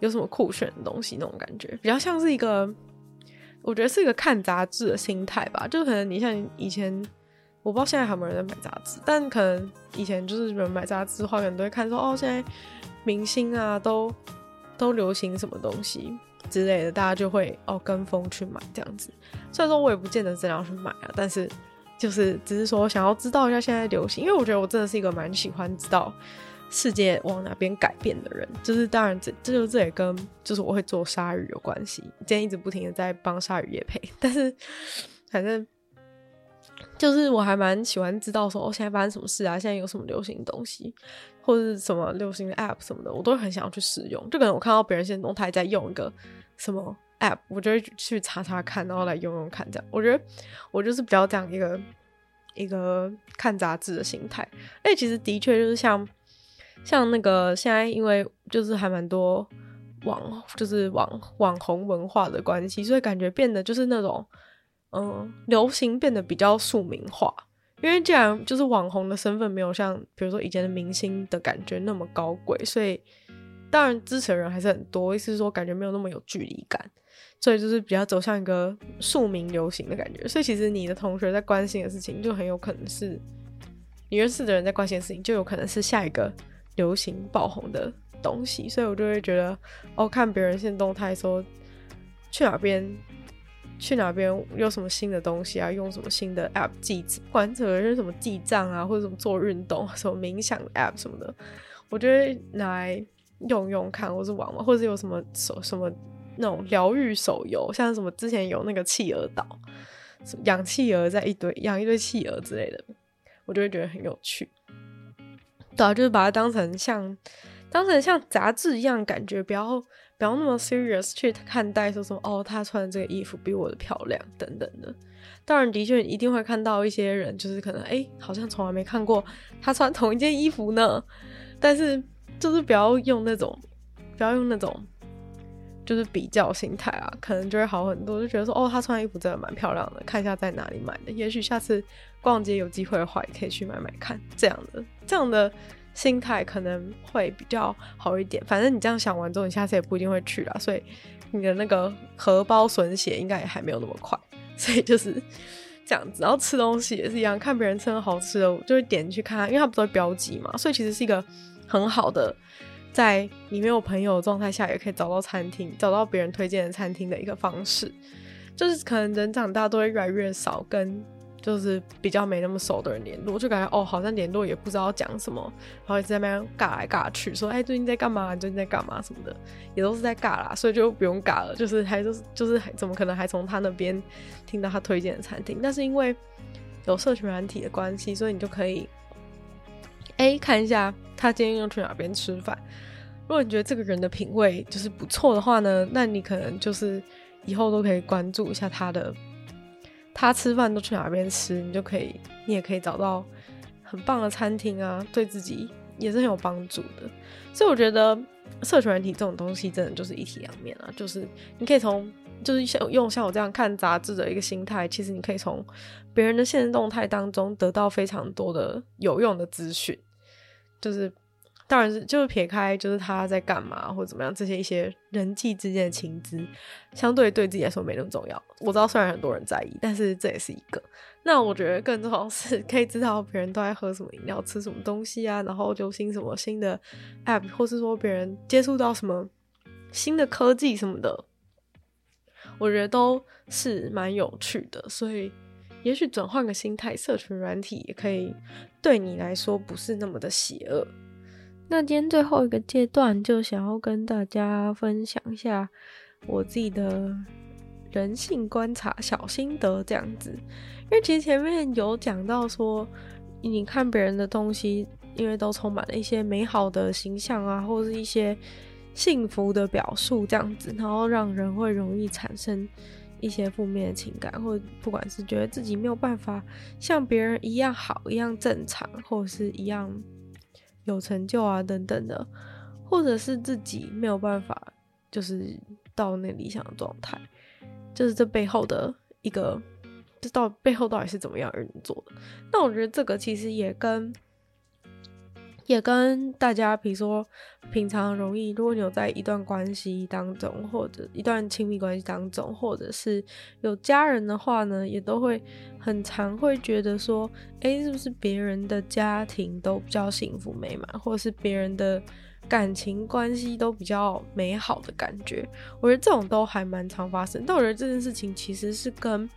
有什么酷炫的东西那种感觉，比较像是一个。我觉得是一个看杂志的心态吧，就可能你像以前，我不知道现在还有没有人在买杂志，但可能以前就是人买杂志的话，可能都会看说哦，现在明星啊都都流行什么东西之类的，大家就会哦跟风去买这样子。虽然说我也不见得这样去买啊，但是就是只是说想要知道一下现在流行，因为我觉得我真的是一个蛮喜欢知道。世界往哪边改变的人，就是当然这这就这也跟就是我会做鲨鱼有关系。今天一直不停的在帮鲨鱼也配，但是反正就是我还蛮喜欢知道说哦，现在发生什么事啊，现在有什么流行的东西，或者是什么流行的 app 什么的，我都很想要去使用。就可能我看到别人现在动态在用一个什么 app，我就会去查查看，然后来用用看。这样我觉得我就是比较这样一个一个看杂志的心态。哎，其实的确就是像。像那个现在，因为就是还蛮多网，就是网网红文化的关系，所以感觉变得就是那种，嗯，流行变得比较庶民化。因为既然就是网红的身份没有像比如说以前的明星的感觉那么高贵，所以当然支持的人还是很多，意思是说感觉没有那么有距离感，所以就是比较走向一个庶民流行的感觉。所以其实你的同学在关心的事情，就很有可能是你认识的人在关心的事情，就有可能是下一个。流行爆红的东西，所以我就会觉得，哦，看别人现动态说去哪边，去哪边有什么新的东西啊，用什么新的 app 记，不管者是什么记账啊，或者什么做运动、什么冥想 app 什么的，我就会拿来用用看，或是玩玩，或者有什么手什么那种疗愈手游，像什么之前有那个企鹅岛，养企鹅在一堆养一堆企鹅之类的，我就会觉得很有趣。对啊，就是把它当成像，当成像杂志一样感觉，不要不要那么 serious 去看待，说什么哦，他穿的这个衣服比我的漂亮等等的。当然，的确一定会看到一些人，就是可能哎，好像从来没看过他穿同一件衣服呢。但是就是不要用那种，不要用那种，就是比较心态啊，可能就会好很多。就觉得说哦，他穿的衣服真的蛮漂亮的，看一下在哪里买的，也许下次。逛街有机会的话，也可以去买买看。这样的这样的心态可能会比较好一点。反正你这样想完之后，你下次也不一定会去啦。所以你的那个荷包损血应该也还没有那么快。所以就是这样子。然后吃东西也是一样，看别人吃的好吃的，我就会点去看，因为他不是会标记嘛。所以其实是一个很好的，在你没有朋友的状态下，也可以找到餐厅，找到别人推荐的餐厅的一个方式。就是可能人长大都会越来越少跟。就是比较没那么熟的人联络，就感觉哦，好像联络也不知道讲什么，然后一直在那边尬来尬去，说哎、最近在干嘛？最近在干嘛？什么的，也都是在尬啦，所以就不用尬了。就是还就是就是怎么可能还从他那边听到他推荐的餐厅？但是因为有社群软体的关系，所以你就可以哎、看一下他今天又去哪边吃饭。如果你觉得这个人的品味就是不错的话呢，那你可能就是以后都可以关注一下他的。他吃饭都去哪边吃，你就可以，你也可以找到很棒的餐厅啊，对自己也是很有帮助的。所以我觉得社群软体这种东西真的就是一体两面啊，就是你可以从，就是像用像我这样看杂志的一个心态，其实你可以从别人的现实动态当中得到非常多的有用的资讯，就是。当然是，就是撇开，就是他在干嘛或者怎么样，这些一些人际之间的情资，相对对自己来说没那么重要。我知道虽然很多人在意，但是这也是一个。那我觉得更重要是可以知道别人都在喝什么饮料、吃什么东西啊，然后流行什么新的 app，或是说别人接触到什么新的科技什么的，我觉得都是蛮有趣的。所以，也许转换个心态，社群软体也可以对你来说不是那么的邪恶。那今天最后一个阶段，就想要跟大家分享一下我自己的人性观察小心得，这样子。因为其实前面有讲到说，你看别人的东西，因为都充满了一些美好的形象啊，或是一些幸福的表述，这样子，然后让人会容易产生一些负面的情感，或者不管是觉得自己没有办法像别人一样好、一样正常，或者是一样有成就啊等等的，或者是自己没有办法就是到那理想的状态，就是这背后的一个，这到背后到底是怎么样运作的？那我觉得这个其实也跟。也跟大家，比如说平常容易，如果你有在一段关系当中，或者一段亲密关系当中，或者是有家人的话呢，也都会很常会觉得说，哎，是不是别人的家庭都比较幸福美满，或者是别人的感情关系都比较美好的感觉？我觉得这种都还蛮常发生。但我觉得这件事情其实是跟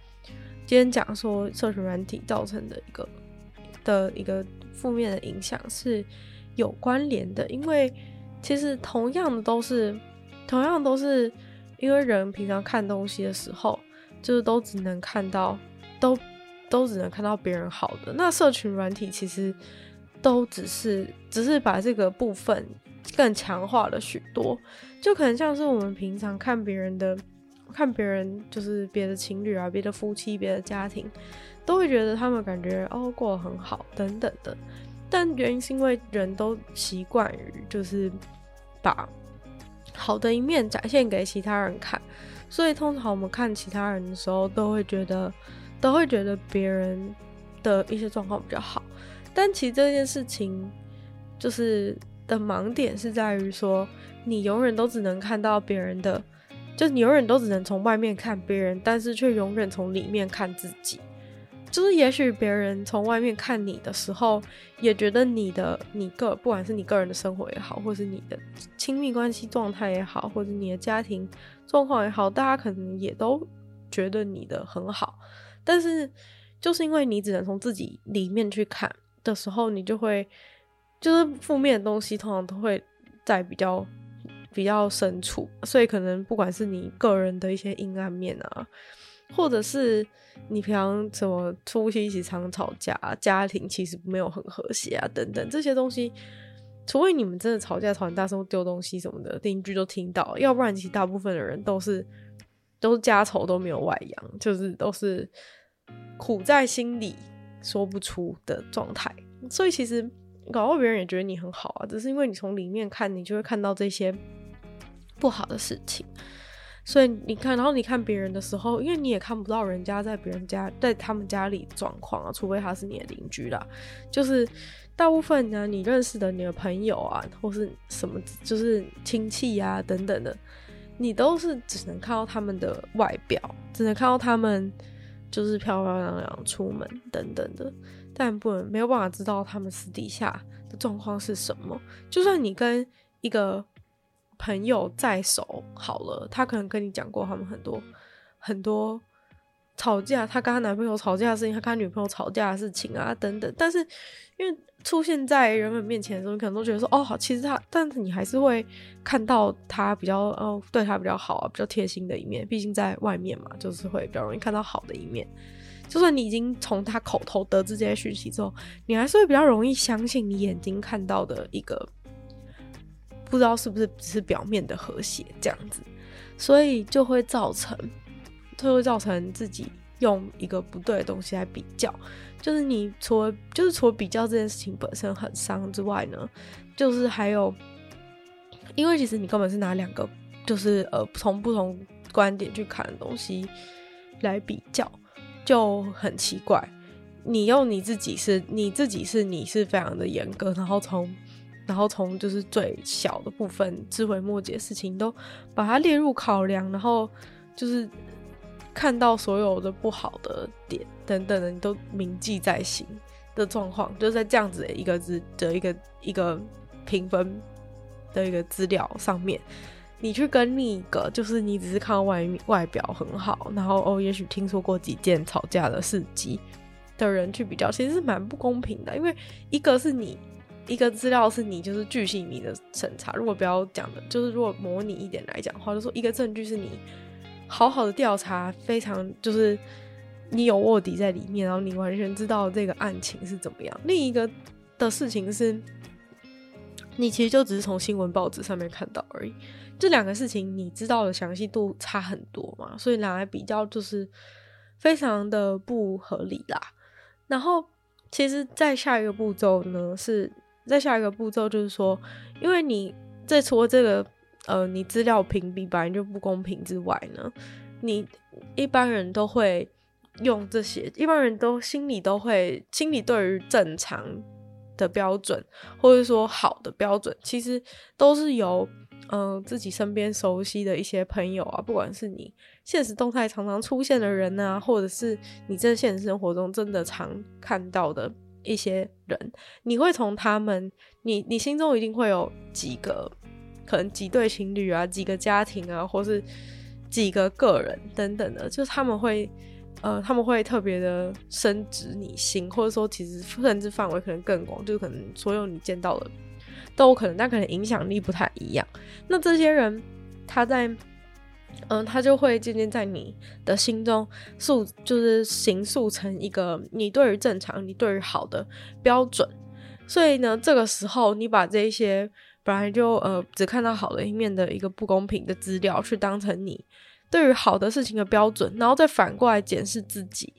今天讲说社群软体造成的一个的一个。负面的影响是有关联的，因为其实同样的都是，同样都是因为人平常看东西的时候，就是都只能看到，都都只能看到别人好的。那社群软体其实都只是，只是把这个部分更强化了许多，就可能像是我们平常看别人的，看别人就是别的情侣啊，别的夫妻，别的家庭。都会觉得他们感觉哦过得很好等等的，但原因是因为人都习惯于就是把好的一面展现给其他人看，所以通常我们看其他人的时候都会觉得都会觉得别人的一些状况比较好，但其实这件事情就是的盲点是在于说你永远都只能看到别人的，就你永远都只能从外面看别人，但是却永远从里面看自己。就是也许别人从外面看你的时候，也觉得你的你个不管是你个人的生活也好，或是你的亲密关系状态也好，或者你的家庭状况也好，大家可能也都觉得你的很好。但是就是因为你只能从自己里面去看的时候，你就会就是负面的东西通常都会在比较比较深处，所以可能不管是你个人的一些阴暗面啊。或者是你平常怎么夫妻一起常吵架，家庭其实没有很和谐啊，等等这些东西，除非你们真的吵架吵很大声丢东西什么的，邻居都听到，要不然其实大部分的人都是都是家丑都没有外扬，就是都是苦在心里说不出的状态。所以其实搞到别人也觉得你很好啊，只是因为你从里面看，你就会看到这些不好的事情。所以你看，然后你看别人的时候，因为你也看不到人家在别人家，在他们家里状况啊，除非他是你的邻居啦。就是大部分呢，你认识的你的朋友啊，或是什么，就是亲戚啊等等的，你都是只能看到他们的外表，只能看到他们就是漂漂亮亮出门等等的，但不能没有办法知道他们私底下的状况是什么。就算你跟一个。朋友在手好了，他可能跟你讲过他们很多很多吵架，他跟他男朋友吵架的事情，他跟他女朋友吵架的事情啊等等。但是因为出现在人们面前的时候，你可能都觉得说哦好，其实他，但是你还是会看到他比较哦对他比较好啊，比较贴心的一面。毕竟在外面嘛，就是会比较容易看到好的一面。就算你已经从他口头得知这些讯息之后，你还是会比较容易相信你眼睛看到的一个。不知道是不是只是表面的和谐这样子，所以就会造成，就会造成自己用一个不对的东西来比较。就是你除了就是除了比较这件事情本身很伤之外呢，就是还有，因为其实你根本是拿两个就是呃从不同观点去看的东西来比较，就很奇怪。你用你自己是你自己是你是非常的严格，然后从。然后从就是最小的部分，枝微末节事情都把它列入考量，然后就是看到所有的不好的点等等的，你都铭记在心的状况，就在这样子的一个字的一个一个评分的一个资料上面，你去跟另一个就是你只是看到外外表很好，然后哦，也许听说过几件吵架的事迹的人去比较，其实是蛮不公平的，因为一个是你。一个资料是你就是巨细靡的审查，如果不要讲的，就是如果模拟一点来讲的话，就说一个证据是你好好的调查，非常就是你有卧底在里面，然后你完全知道这个案情是怎么样。另一个的事情是，你其实就只是从新闻报纸上面看到而已。这两个事情你知道的详细度差很多嘛，所以拿来比较就是非常的不合理啦。然后，其实在下一个步骤呢，是再下一个步骤就是说，因为你在除了这个呃，你资料屏蔽本来就不公平之外呢，你一般人都会用这些，一般人都心里都会心里对于正常的标准，或者说好的标准，其实都是由。嗯、呃，自己身边熟悉的一些朋友啊，不管是你现实动态常常出现的人啊，或者是你在现实生活中真的常看到的一些人，你会从他们，你你心中一定会有几个，可能几对情侣啊，几个家庭啊，或是几个个人等等的，就是他们会，呃，他们会特别的深植你心，或者说其实甚至范围可能更广，就可能所有你见到的。都有可能，但可能影响力不太一样。那这些人，他在，嗯，他就会渐渐在你的心中塑，就是形塑成一个你对于正常、你对于好的标准。所以呢，这个时候你把这些本来就呃只看到好的一面的一个不公平的资料，去当成你对于好的事情的标准，然后再反过来检视自己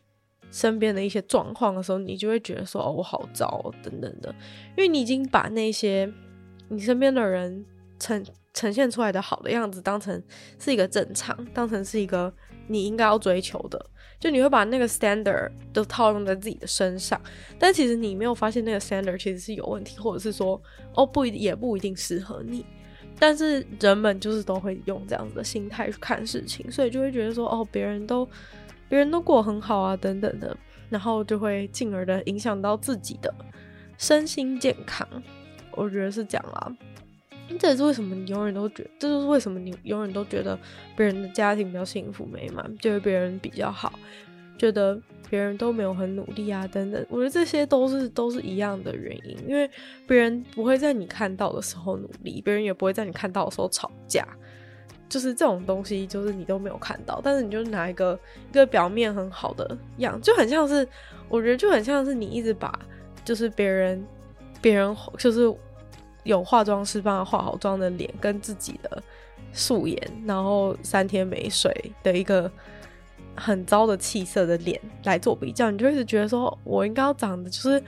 身边的一些状况的时候，你就会觉得说，哦，我好糟，等等的，因为你已经把那些。你身边的人成呈现出来的好的样子，当成是一个正常，当成是一个你应该要追求的，就你会把那个 standard 都套用在自己的身上，但其实你没有发现那个 standard 其实是有问题，或者是说哦不一也不一定适合你，但是人们就是都会用这样子的心态去看事情，所以就会觉得说哦别人都别人都过很好啊等等的，然后就会进而的影响到自己的身心健康。我觉得是这样啦，这也是为什么你永远都觉，这就是为什么你永远都觉得别人的家庭比较幸福美满，觉得别人比较好，觉得别人都没有很努力啊等等。我觉得这些都是都是一样的原因，因为别人不会在你看到的时候努力，别人也不会在你看到的时候吵架，就是这种东西，就是你都没有看到，但是你就拿一个一个表面很好的样，就很像是，我觉得就很像是你一直把就是别人别人就是。有化妆师帮他化好妆的脸，跟自己的素颜，然后三天没睡的一个很糟的气色的脸来做比较，你就一直觉得说，我应该要长得就是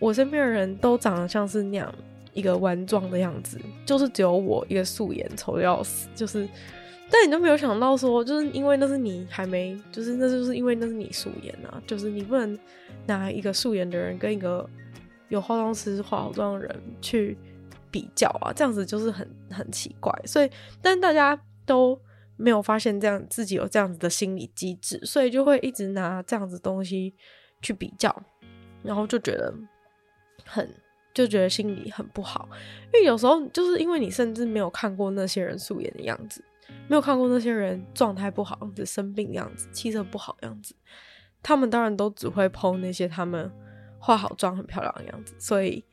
我身边的人都长得像是那样一个完妆的样子，就是只有我一个素颜丑的要死，就是，但你都没有想到说，就是因为那是你还没，就是那就是因为那是你素颜啊，就是你不能拿一个素颜的人跟一个有化妆师化好妆的人去。比较啊，这样子就是很很奇怪，所以但大家都没有发现这样自己有这样子的心理机制，所以就会一直拿这样子东西去比较，然后就觉得很就觉得心里很不好，因为有时候就是因为你甚至没有看过那些人素颜的样子，没有看过那些人状态不好样子、生病的样子、气色不好样子，他们当然都只会 po 那些他们化好妆很漂亮的样子，所以。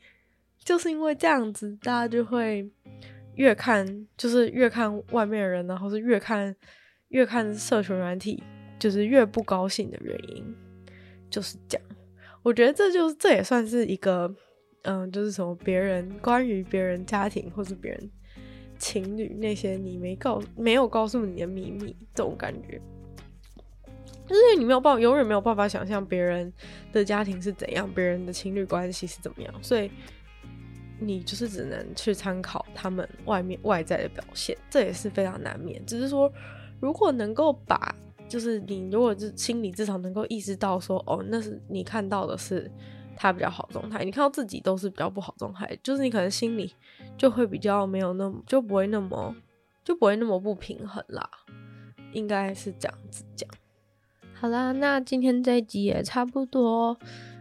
就是因为这样子，大家就会越看，就是越看外面的人，然后是越看越看社群软体，就是越不高兴的原因，就是这样。我觉得这就是这也算是一个，嗯，就是什么别人关于别人家庭或是别人情侣那些你没告没有告诉你的秘密这种感觉，就是你没有办法，永远没有办法想象别人的家庭是怎样，别人的情侣关系是怎么样，所以。你就是只能去参考他们外面外在的表现，这也是非常难免。只是说，如果能够把，就是你如果是心里至少能够意识到说，哦，那是你看到的是他比较好状态，你看到自己都是比较不好状态，就是你可能心里就会比较没有那么，就不会那么，就不会那么不平衡啦。应该是这样子讲。好啦，那今天这一集也差不多。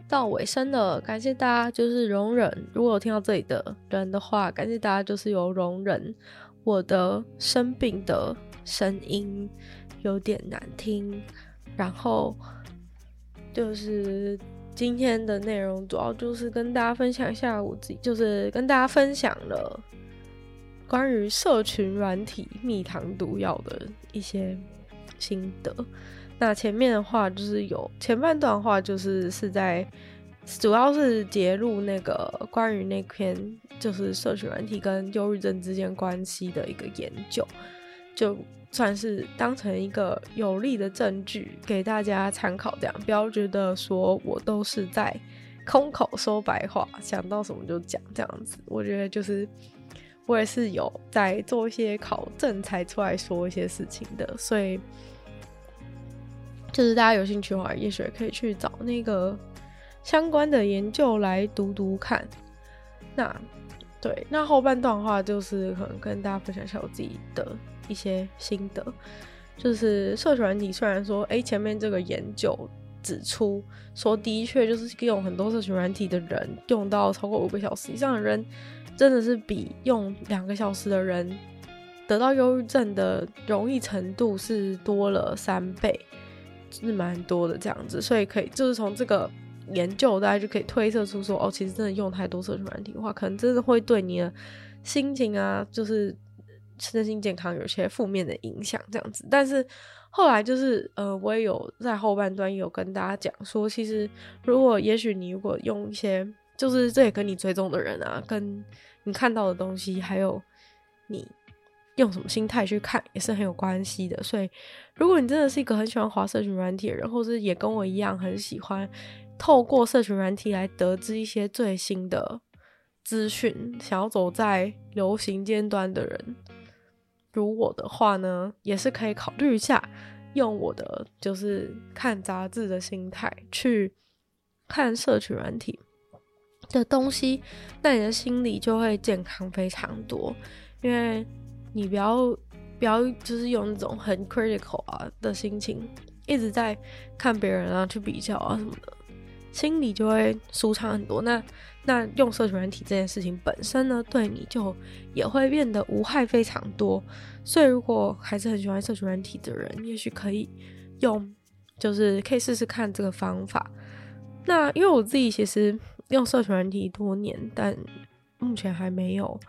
到尾声了，感谢大家就是容忍。如果有听到这里的人的话，感谢大家就是有容忍我的生病的声音有点难听。然后就是今天的内容主要就是跟大家分享一下我自己，就是跟大家分享了关于社群软体蜜糖毒药的一些心得。那前面的话就是有前半段话就是是在主要是揭露那个关于那篇就是社群软体跟忧郁症之间关系的一个研究，就算是当成一个有力的证据给大家参考，这样不要觉得说我都是在空口说白话，想到什么就讲这样子。我觉得就是我也是有在做一些考证才出来说一些事情的，所以就是大家有兴趣的话，也许可以去找那个。相关的研究来读读看，那对，那后半段的话就是可能跟大家分享一下我自己的一些心得，就是社群软体虽然说，哎、前面这个研究指出说，的确就是用很多社群软体的人用到超过五个小时以上的人，真的是比用两个小时的人得到忧郁症的容易程度是多了三倍，是蛮多的这样子，所以可以就是从这个。研究大家就可以推测出说，哦，其实真的用太多社群软体的话，可能真的会对你的心情啊，就是身心健康有些负面的影响这样子。但是后来就是，呃，我也有在后半段有跟大家讲说，其实如果也许你如果用一些，就是这也跟你追踪的人啊，跟你看到的东西，还有你用什么心态去看，也是很有关系的。所以，如果你真的是一个很喜欢滑社群软体的人，或是也跟我一样很喜欢。透过社群软体来得知一些最新的资讯，想要走在流行尖端的人，如我的话呢，也是可以考虑一下，用我的就是看杂志的心态去看社群软体的东西，那你的心理就会健康非常多，因为你不要不要就是用那种很 critical 啊的心情，一直在看别人啊去比较啊什么的。心里就会舒畅很多。那那用社群软体这件事情本身呢，对你就也会变得无害非常多。所以如果还是很喜欢社群软体的人，也许可以用，就是可以试试看这个方法。那因为我自己其实用社群软体多年，但目前还没有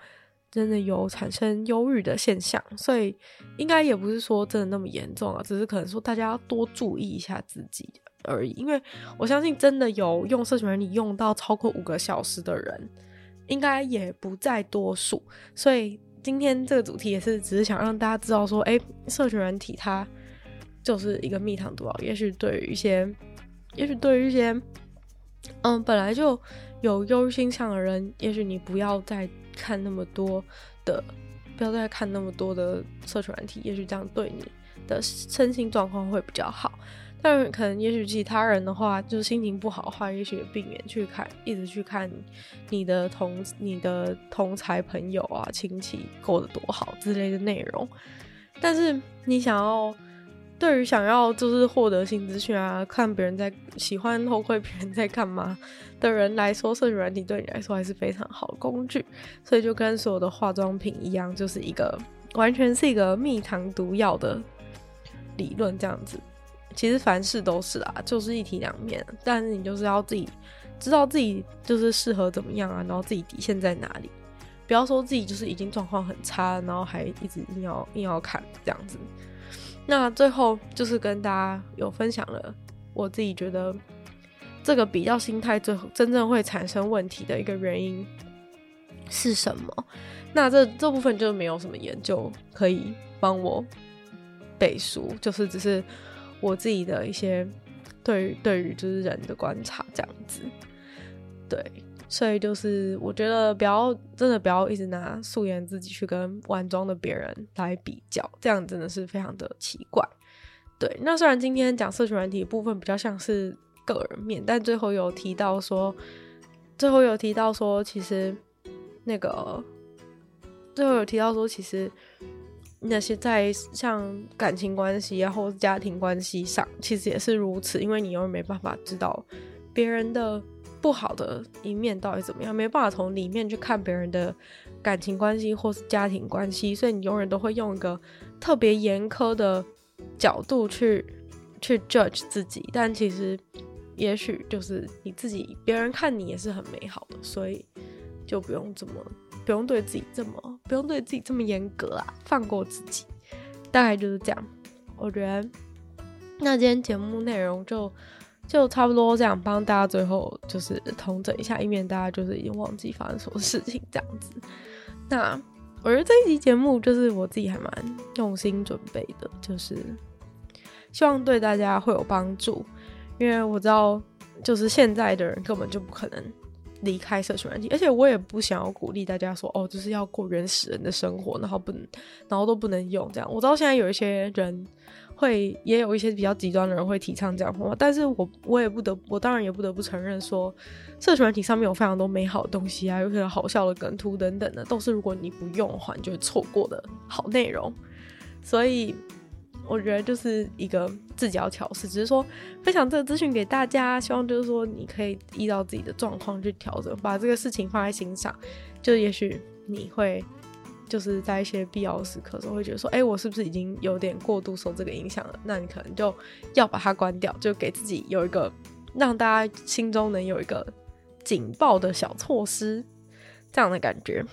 真的有产生忧郁的现象，所以应该也不是说真的那么严重啊，只是可能说大家要多注意一下自己。而已，因为我相信真的有用社群软体用到超过五个小时的人，应该也不在多数。所以今天这个主题也是只是想让大家知道说，哎，社群软体它就是一个蜜糖毒药。也许对于一些，也许对于一些，嗯，本来就有忧郁倾向的人，也许你不要再看那么多的，不要再看那么多的社群软体，也许这样对你的身心状况会比较好。但可能，也许其他人的话，就是心情不好的话，也许避免去看，一直去看你的同、你的同才朋友啊、亲戚过得多好之类的内容。但是，你想要对于想要就是获得新资讯啊，看别人在喜欢偷窥别人在干嘛的人来说，社群软体对你来说还是非常好的工具。所以，就跟所有的化妆品一样，就是一个完全是一个蜜糖毒药的理论这样子。其实凡事都是啊，就是一体两面。但是你就是要自己知道自己就是适合怎么样啊，然后自己底线在哪里，不要说自己就是已经状况很差，然后还一直硬要硬要看这样子。那最后就是跟大家有分享了我自己觉得这个比较心态最后真正会产生问题的一个原因是什么？那这这部分就没有什么研究可以帮我背书，就是只是。我自己的一些对于对于就是人的观察这样子，对，所以就是我觉得不要真的不要一直拿素颜自己去跟完妆的别人来比较，这样真的是非常的奇怪。对，那虽然今天讲社群软体部分比较像是个人面，但最后有提到说，最后有提到说，其实那个最后有提到说，其实。那些在像感情关系啊，或者家庭关系上，其实也是如此，因为你永远没办法知道别人的不好的一面到底怎么样，没办法从里面去看别人的感情关系或是家庭关系，所以你永远都会用一个特别严苛的角度去去 judge 自己，但其实也许就是你自己，别人看你也是很美好的，所以就不用这么。不用对自己这么，不用对自己这么严格啊，放过自己，大概就是这样。我觉得，那今天节目内容就就差不多这样，帮大家最后就是统整一下，以免大家就是已经忘记发生什么事情这样子。那我觉得这一集节目就是我自己还蛮用心准备的，就是希望对大家会有帮助，因为我知道就是现在的人根本就不可能离开社群软体，而且我也不想要鼓励大家说哦，就是要过原始人的生活，然后不能，然后都不能用这样。我知道现在有一些人。会也有一些比较极端的人会提倡这样的话，但是我我也不得，我当然也不得不承认说，社群软体上面有非常多美好的东西啊，有些好笑的梗图等等的，都是如果你不用的话，你就会错过的好内容。所以我觉得就是一个自己要调试，只是说分享这个资讯给大家，希望就是说你可以依照自己的状况去调整，把这个事情放在心上，就也许你会。就是在一些必要的时刻的时候，会觉得说，哎、我是不是已经有点过度受这个影响了？那你可能就要把它关掉，就给自己有一个让大家心中能有一个警报的小措施，这样的感觉。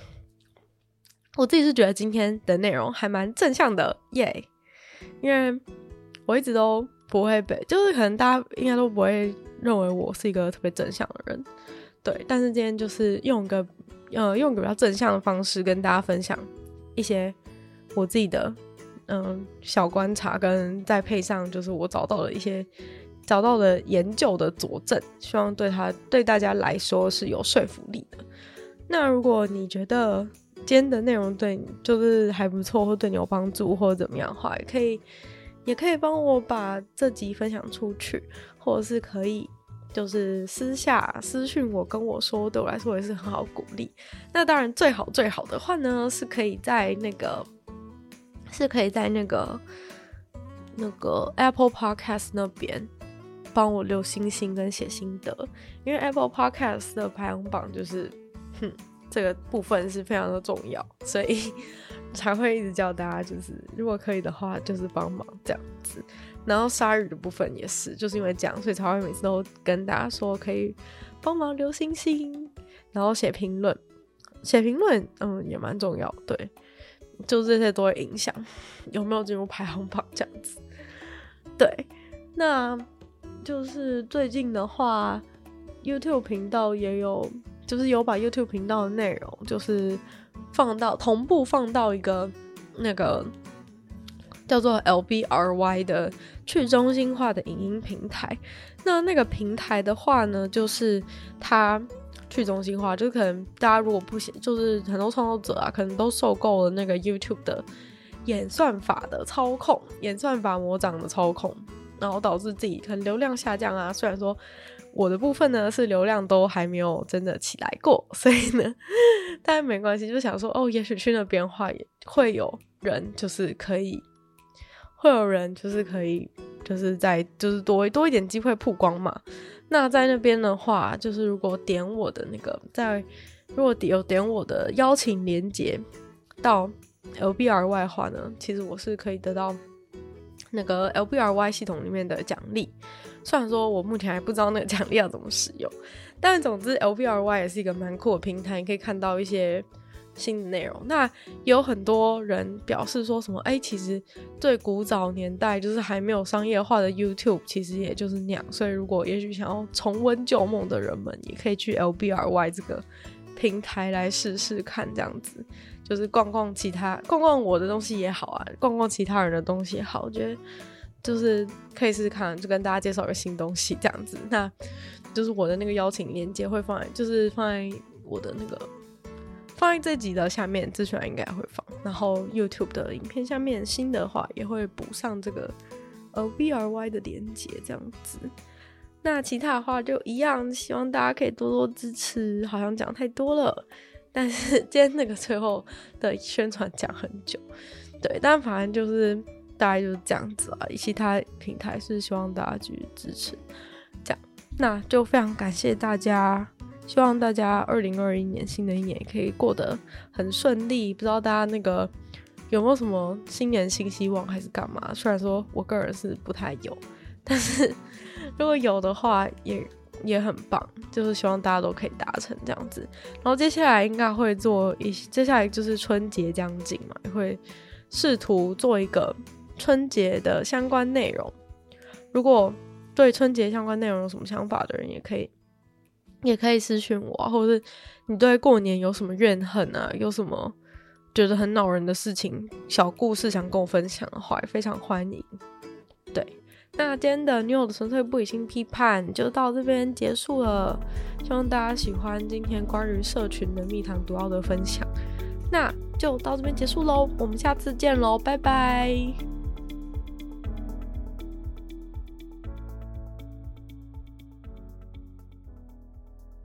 我自己是觉得今天的内容还蛮正向的，耶！因为我一直都不会被，就是可能大家应该都不会认为我是一个特别正向的人，对。但是今天就是用一个。呃，用个比较正向的方式跟大家分享一些我自己的嗯、小观察，跟再配上就是我找到的一些找到的研究的佐证，希望对他对大家来说是有说服力的。那如果你觉得今天的内容对你就是还不错，或对你有帮助，或者怎么样的话，也可以也可以帮我把这集分享出去，或者是可以。就是私下私讯我跟我说，对我来说也是很好鼓励。那当然最好最好的话呢，是可以在那个是可以在那个那个 Apple Podcast 那边帮我留星星跟写心得，因为 Apple Podcast 的排行榜就是，哼，这个部分是非常的重要，所以 才会一直叫大家就是如果可以的话，就是帮忙这样子。然后鲨鱼的部分也是，就是因为这样，所以才会每次都跟大家说可以帮忙留星星，然后写评论，写评论，嗯，也蛮重要，对，就这些都会影响有没有进入排行榜这样子。对，那就是最近的话，YouTube 频道也有，就是有把 YouTube 频道的内容，就是放到同步放到一个那个。叫做 LBRY 的去中心化的影音平台。那那个平台的话呢，就是它去中心化，就是可能大家如果不行，就是很多创作者啊，可能都受够了那个 YouTube 的演算法的操控，演算法魔掌的操控，然后导致自己可能流量下降啊。虽然说我的部分呢是流量都还没有真的起来过，所以呢，但没关系，就想说哦，也许去那边的话也会有人就是可以。会有人就是可以，就是在就是多多一点机会曝光嘛。那在那边的话，就是如果点我的那个，在如果有点我的邀请连接到 LBRY 的话呢，其实我是可以得到那个 LBRY 系统里面的奖励。虽然说我目前还不知道那个奖励要怎么使用，但总之 LBRY 也是一个蛮酷的平台，你可以看到一些。新的内容，那有很多人表示说什么？哎、其实最古早年代就是还没有商业化的 YouTube，其实也就是那样。所以，如果也许想要重温旧梦的人们，也可以去 LBRY 这个平台来试试看，这样子就是逛逛其他，逛逛我的东西也好啊，逛逛其他人的东西也好，我觉得就是可以试试看，就跟大家介绍一个新东西这样子。那就是我的那个邀请链接会放在，就是放在我的那个。放在这集的下面，资讯应该会放。然后 YouTube 的影片下面，新的话也会补上这个呃 VRY 的连接，这样子。那其他的话就一样，希望大家可以多多支持。好像讲太多了，但是 今天那个最后的宣传讲很久，对，但反正就是大概就是这样子啊。其他平台是希望大家继续支持，这样，那就非常感谢大家。希望大家二零二一年新的一年也可以过得很顺利。不知道大家那个有没有什么新年新希望，还是干嘛？虽然说我个人是不太有，但是如果有的话也，也很棒。就是希望大家都可以达成这样子。然后接下来应该会做一，接下来就是春节将近嘛，也会试图做一个春节的相关内容。如果对春节相关内容有什么想法的人，也可以也可以私讯我，或者是你对过年有什么怨恨啊，有什么觉得很恼人的事情、小故事想跟我分享的话，也非常欢迎。对。那今天的女友的纯粹不理性批判就到这边结束了，希望大家喜欢今天关于社群的蜜糖毒药的分享。那就到这边结束喽，我们下次见喽，拜拜。